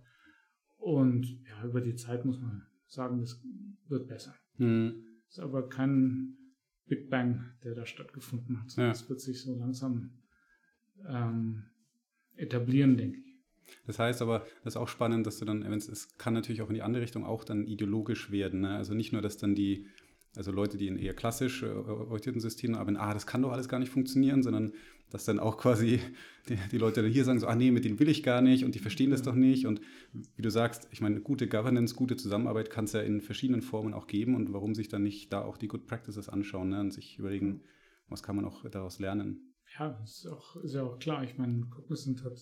Und ja, über die Zeit muss man sagen, das wird besser. Hm. Ist aber kein Big Bang, der da stattgefunden hat. Ja. Das wird sich so langsam ähm, etablieren, denke ich. Das heißt aber, das ist auch spannend, dass du dann, wenn's- es kann natürlich auch in die andere Richtung auch dann ideologisch werden. Ne? Also nicht nur, dass dann die, also Leute, die in eher klassisch äh, orientierten Systemen arbeiten, ah, das kann doch alles gar nicht funktionieren, sondern dass dann auch quasi die, die Leute dann hier sagen so, ah nee, mit denen will ich gar nicht und die verstehen das doch nicht. Und wie du sagst, ich meine, gute Governance, gute Zusammenarbeit kann es ja in verschiedenen Formen auch geben und warum sich dann nicht da auch die Good Practices anschauen ne? und sich überlegen, was kann man auch daraus lernen. Ja, ist, auch, ist ja auch klar. Ich meine, Cognizant hat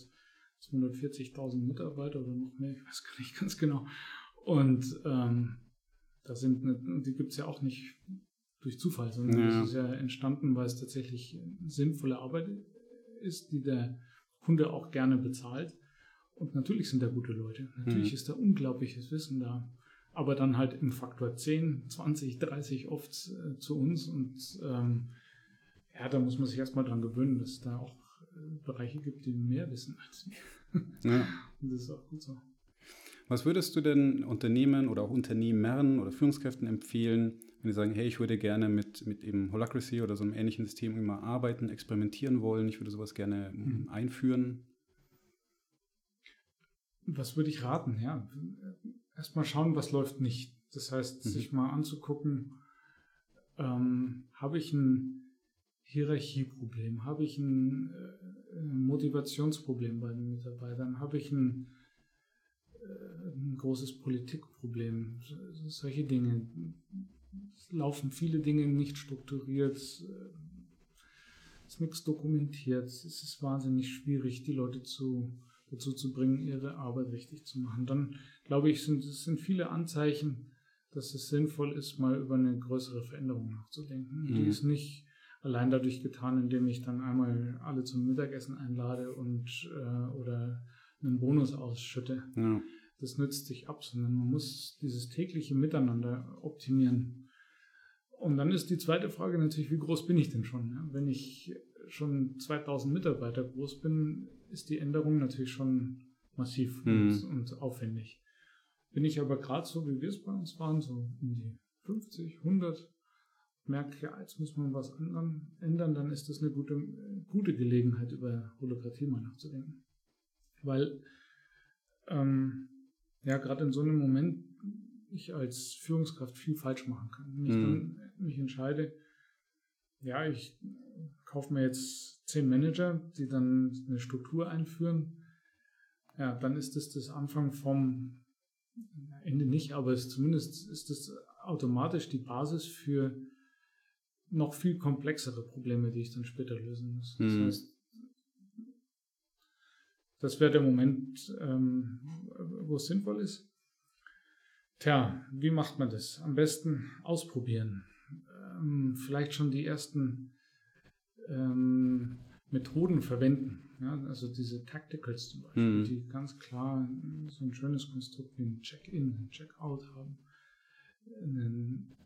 240.000 Mitarbeiter oder noch mehr, ich weiß gar nicht ganz genau. Und ähm, da sind, ne, die gibt es ja auch nicht durch Zufall, sondern Ja. das ist ja entstanden, weil es tatsächlich sinnvolle Arbeit ist, die der Kunde auch gerne bezahlt. Und natürlich sind da gute Leute. Natürlich Mhm. ist da unglaubliches Wissen da. Aber dann halt im Faktor 10, 20, 30 oft äh, zu uns. Und ähm, ja, da muss man sich erstmal dran gewöhnen, dass es da auch äh, Bereiche gibt, die mehr wissen als wir. Ja. Und das ist auch gut so. Was würdest du denn Unternehmen oder auch Unternehmern oder Führungskräften empfehlen, wenn die sagen, hey, ich würde gerne mit, mit eben Holacracy oder so einem ähnlichen System immer arbeiten, experimentieren wollen, ich würde sowas gerne Mhm. einführen? Was würde ich raten? Ja, erstmal schauen, was läuft nicht. Das heißt, Mhm. sich mal anzugucken, ähm, habe ich ein Hierarchieproblem, habe ich ein äh, Motivationsproblem bei den Mitarbeitern, habe ich ein, ein großes Politikproblem, so- solche Dinge. Es laufen viele Dinge nicht strukturiert, es ist nichts dokumentiert, es ist wahnsinnig schwierig, die Leute zu, dazu zu bringen, ihre Arbeit richtig zu machen. Dann glaube ich, sind es sind viele Anzeichen, dass es sinnvoll ist, mal über eine größere Veränderung nachzudenken. Die Mhm. ist nicht allein dadurch getan, indem ich dann einmal alle zum Mittagessen einlade und äh, oder einen Bonus ausschütte. Ja. Das nützt sich ab, sondern man muss dieses tägliche Miteinander optimieren. Und dann ist die zweite Frage natürlich, wie groß bin ich denn schon? Ja? Wenn ich schon 2000 Mitarbeiter groß bin, ist die Änderung natürlich schon massiv Mhm. und, und aufwendig. Bin ich aber gerade so, wie wir es bei uns waren, so um die 50, 100, merke, ja, jetzt muss man was ändern, ändern, dann ist das eine gute, gute Gelegenheit, über Holokratie mal nachzudenken. Weil, ähm, ja, gerade in so einem Moment ich als Führungskraft viel falsch machen kann. Wenn ich Mhm. dann mich entscheide, ja, ich kaufe mir jetzt zehn Manager, die dann eine Struktur einführen, ja, dann ist das das Anfang vom Ende nicht, aber es, zumindest ist es automatisch die Basis für noch viel komplexere Probleme, die ich dann später lösen muss. Das Mhm. heißt, das wäre der Moment, ähm, wo es sinnvoll ist. Tja, wie macht man das? Am besten ausprobieren. Ähm, vielleicht schon die ersten ähm, Methoden verwenden. Ja, also diese Tacticals zum Beispiel, mhm. die ganz klar so ein schönes Konstrukt wie ein Check-in, ein Check-out haben. Einen,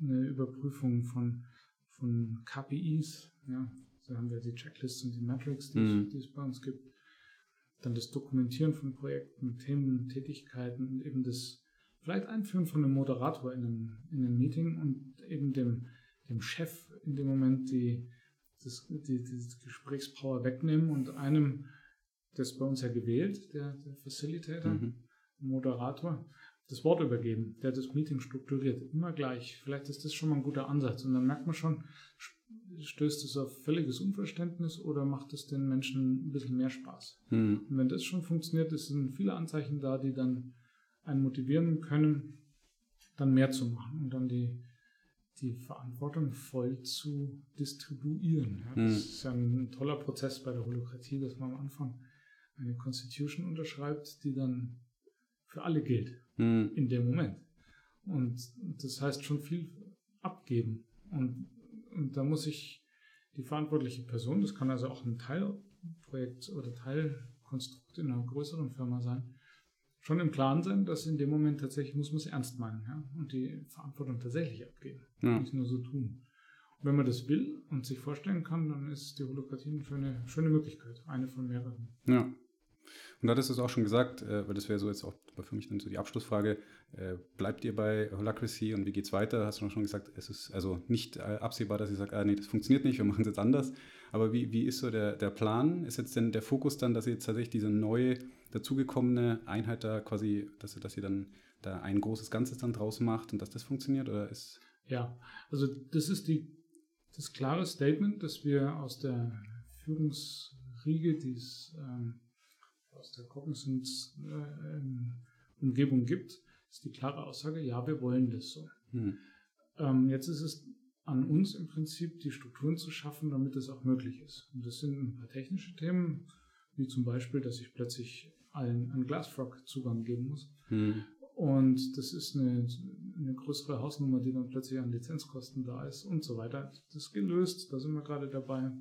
eine Überprüfung von, von KPIs. Ja, da haben wir die Checklists und die Metrics, die, mhm. die es bei uns gibt. Dann das Dokumentieren von Projekten, Themen, Tätigkeiten und eben das vielleicht Einführen von einem Moderator in einem, in einem Meeting und eben dem, dem Chef in dem Moment die, das, die, die Gesprächspower wegnehmen und einem, das bei uns ja gewählt, der, der Facilitator, mhm. Moderator, das Wort übergeben, der das Meeting strukturiert. Immer gleich. Vielleicht ist das schon mal ein guter Ansatz. Und dann merkt man schon, stößt es auf völliges Unverständnis oder macht es den Menschen ein bisschen mehr Spaß? Mhm. Und wenn das schon funktioniert, sind viele Anzeichen da, die dann einen motivieren können, dann mehr zu machen und dann die, die Verantwortung voll zu distribuieren. Ja, das mhm. ist ja ein toller Prozess bei der Holokratie, dass man am Anfang eine Constitution unterschreibt, die dann für alle gilt mhm. in dem Moment. Und das heißt schon viel abgeben. Und, und da muss ich die verantwortliche Person, das kann also auch ein Teilprojekt oder Teilkonstrukt in einer größeren Firma sein, schon im Klaren sein, dass in dem Moment tatsächlich muss man es ernst meinen ja? und die Verantwortung tatsächlich abgeben. Ja. Nicht nur so tun. Und wenn man das will und sich vorstellen kann, dann ist die Holokratie eine schöne, schöne Möglichkeit, eine von mehreren. Ja. Und da hattest du es auch schon gesagt, äh, weil das wäre so jetzt auch für mich dann so die Abschlussfrage. Äh, bleibt ihr bei Holacracy und wie geht es weiter? Hast du schon gesagt, es ist also nicht äh, absehbar, dass ihr sagt, ah, nee, das funktioniert nicht, wir machen es jetzt anders. Aber wie, wie ist so der, der Plan? Ist jetzt denn der Fokus dann, dass ihr jetzt tatsächlich diese neue dazugekommene Einheit da quasi, dass, dass ihr dann da ein großes Ganzes dann draus macht und dass das funktioniert? Oder ist ja, also das ist die, das klare Statement, das wir aus der Führungsriege, die es ähm, aus der Cognizant-Umgebung gibt, ist die klare Aussage, ja, wir wollen das so. Hm. Ähm, jetzt ist es an uns im Prinzip, die Strukturen zu schaffen, damit das auch möglich ist. Und das sind ein paar technische Themen, wie zum Beispiel, dass ich plötzlich allen einen Glassfrog Zugang geben muss. Hm. Und das ist eine, eine größere Hausnummer, die dann plötzlich an Lizenzkosten da ist und so weiter. Das ist gelöst, da sind wir gerade dabei.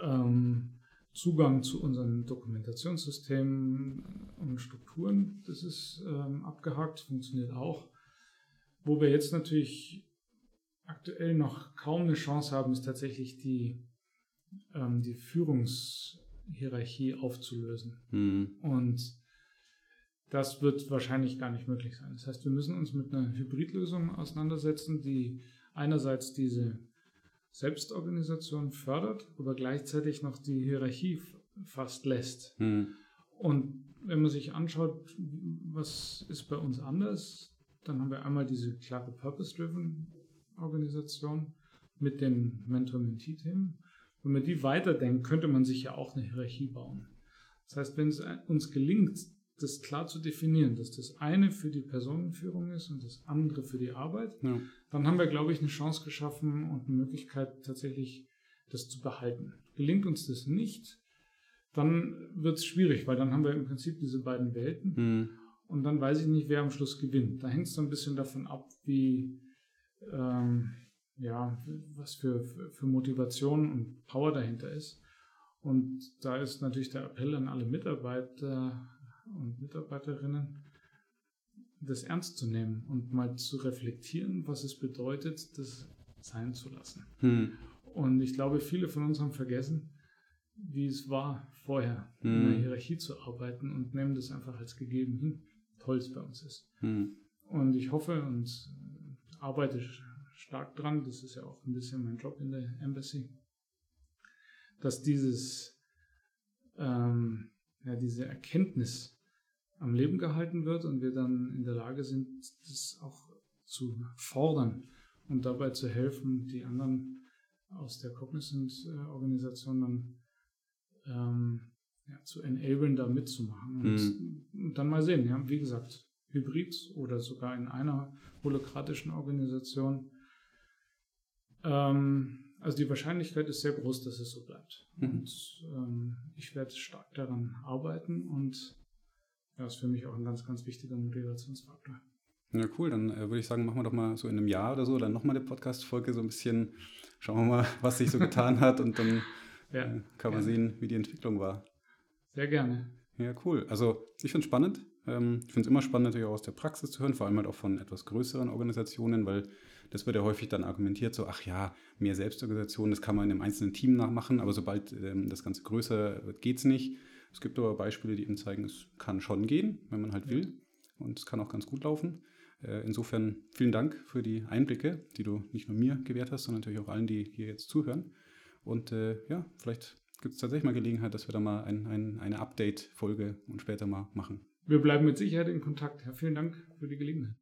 Ähm, Zugang zu unseren Dokumentationssystemen und Strukturen, das ist ähm, abgehakt, funktioniert auch. Wo wir jetzt natürlich aktuell noch kaum eine Chance haben, ist tatsächlich die, ähm, die Führungshierarchie aufzulösen. Mhm. Und das wird wahrscheinlich gar nicht möglich sein. Das heißt, wir müssen uns mit einer Hybridlösung auseinandersetzen, die einerseits diese Selbstorganisation fördert, aber gleichzeitig noch die Hierarchie fast lässt. Mhm. Und wenn man sich anschaut, was ist bei uns anders, dann haben wir einmal diese klare Purpose-Driven Organisation mit den Mentor-Mentee-Themen. Wenn man die weiterdenkt, könnte man sich ja auch eine Hierarchie bauen. Das heißt, wenn es uns gelingt, das klar zu definieren, dass das eine für die Personenführung ist und das andere für die Arbeit, ja. dann haben wir, glaube ich, eine Chance geschaffen und eine Möglichkeit, tatsächlich das zu behalten. Gelingt uns das nicht, dann wird es schwierig, weil dann haben wir im Prinzip diese beiden Welten mhm. und dann weiß ich nicht, wer am Schluss gewinnt. Da hängt es so ein bisschen davon ab, wie, ähm, ja, was für, für Motivation und Power dahinter ist. Und da ist natürlich der Appell an alle Mitarbeiter, und Mitarbeiterinnen, das ernst zu nehmen und mal zu reflektieren, was es bedeutet, das sein zu lassen. Hm. Und ich glaube, viele von uns haben vergessen, wie es war, vorher hm. in einer Hierarchie zu arbeiten und nehmen das einfach als gegeben hin, toll es bei uns ist. Hm. Und ich hoffe und arbeite stark dran, das ist ja auch ein bisschen mein Job in der Embassy, dass dieses, ähm, ja, diese Erkenntnis am Leben gehalten wird und wir dann in der Lage sind, das auch zu fordern und dabei zu helfen, die anderen aus der Cognizant-Organisation dann ähm, ja, zu enablen, da mitzumachen. Und, mhm. und, dann mal sehen, ja, wie gesagt, Hybrid oder sogar in einer holokratischen Organisation. Ähm, Also die Wahrscheinlichkeit ist sehr groß, dass es so bleibt. Mhm. Und ähm, ich werde stark daran arbeiten und das ist für mich auch ein ganz, ganz wichtiger Motivationsfaktor. Ja, cool. Dann äh, würde ich sagen, machen wir doch mal so in einem Jahr oder so dann nochmal eine Podcast-Folge, so ein bisschen, schauen wir mal, was sich so getan hat und dann Ja, äh, kann man gerne. sehen, wie die Entwicklung war. Sehr gerne. Ja, cool. Also ich finde es spannend. Ähm, ich finde es immer spannend, natürlich auch aus der Praxis zu hören, vor allem halt auch von etwas größeren Organisationen, weil das wird ja häufig dann argumentiert, so, ach ja, mehr Selbstorganisation, das kann man in einem einzelnen Team nachmachen, aber sobald ähm, das Ganze größer wird, geht es nicht. Es gibt aber Beispiele, die eben zeigen, es kann schon gehen, wenn man halt will. Und es kann auch ganz gut laufen. Äh, insofern vielen Dank für die Einblicke, die du nicht nur mir gewährt hast, sondern natürlich auch allen, die hier jetzt zuhören. Und äh, ja, vielleicht gibt es tatsächlich mal Gelegenheit, dass wir da mal ein, ein, eine Update-Folge und später mal machen. Wir bleiben mit Sicherheit in Kontakt. Ja, vielen Dank für die Gelegenheit.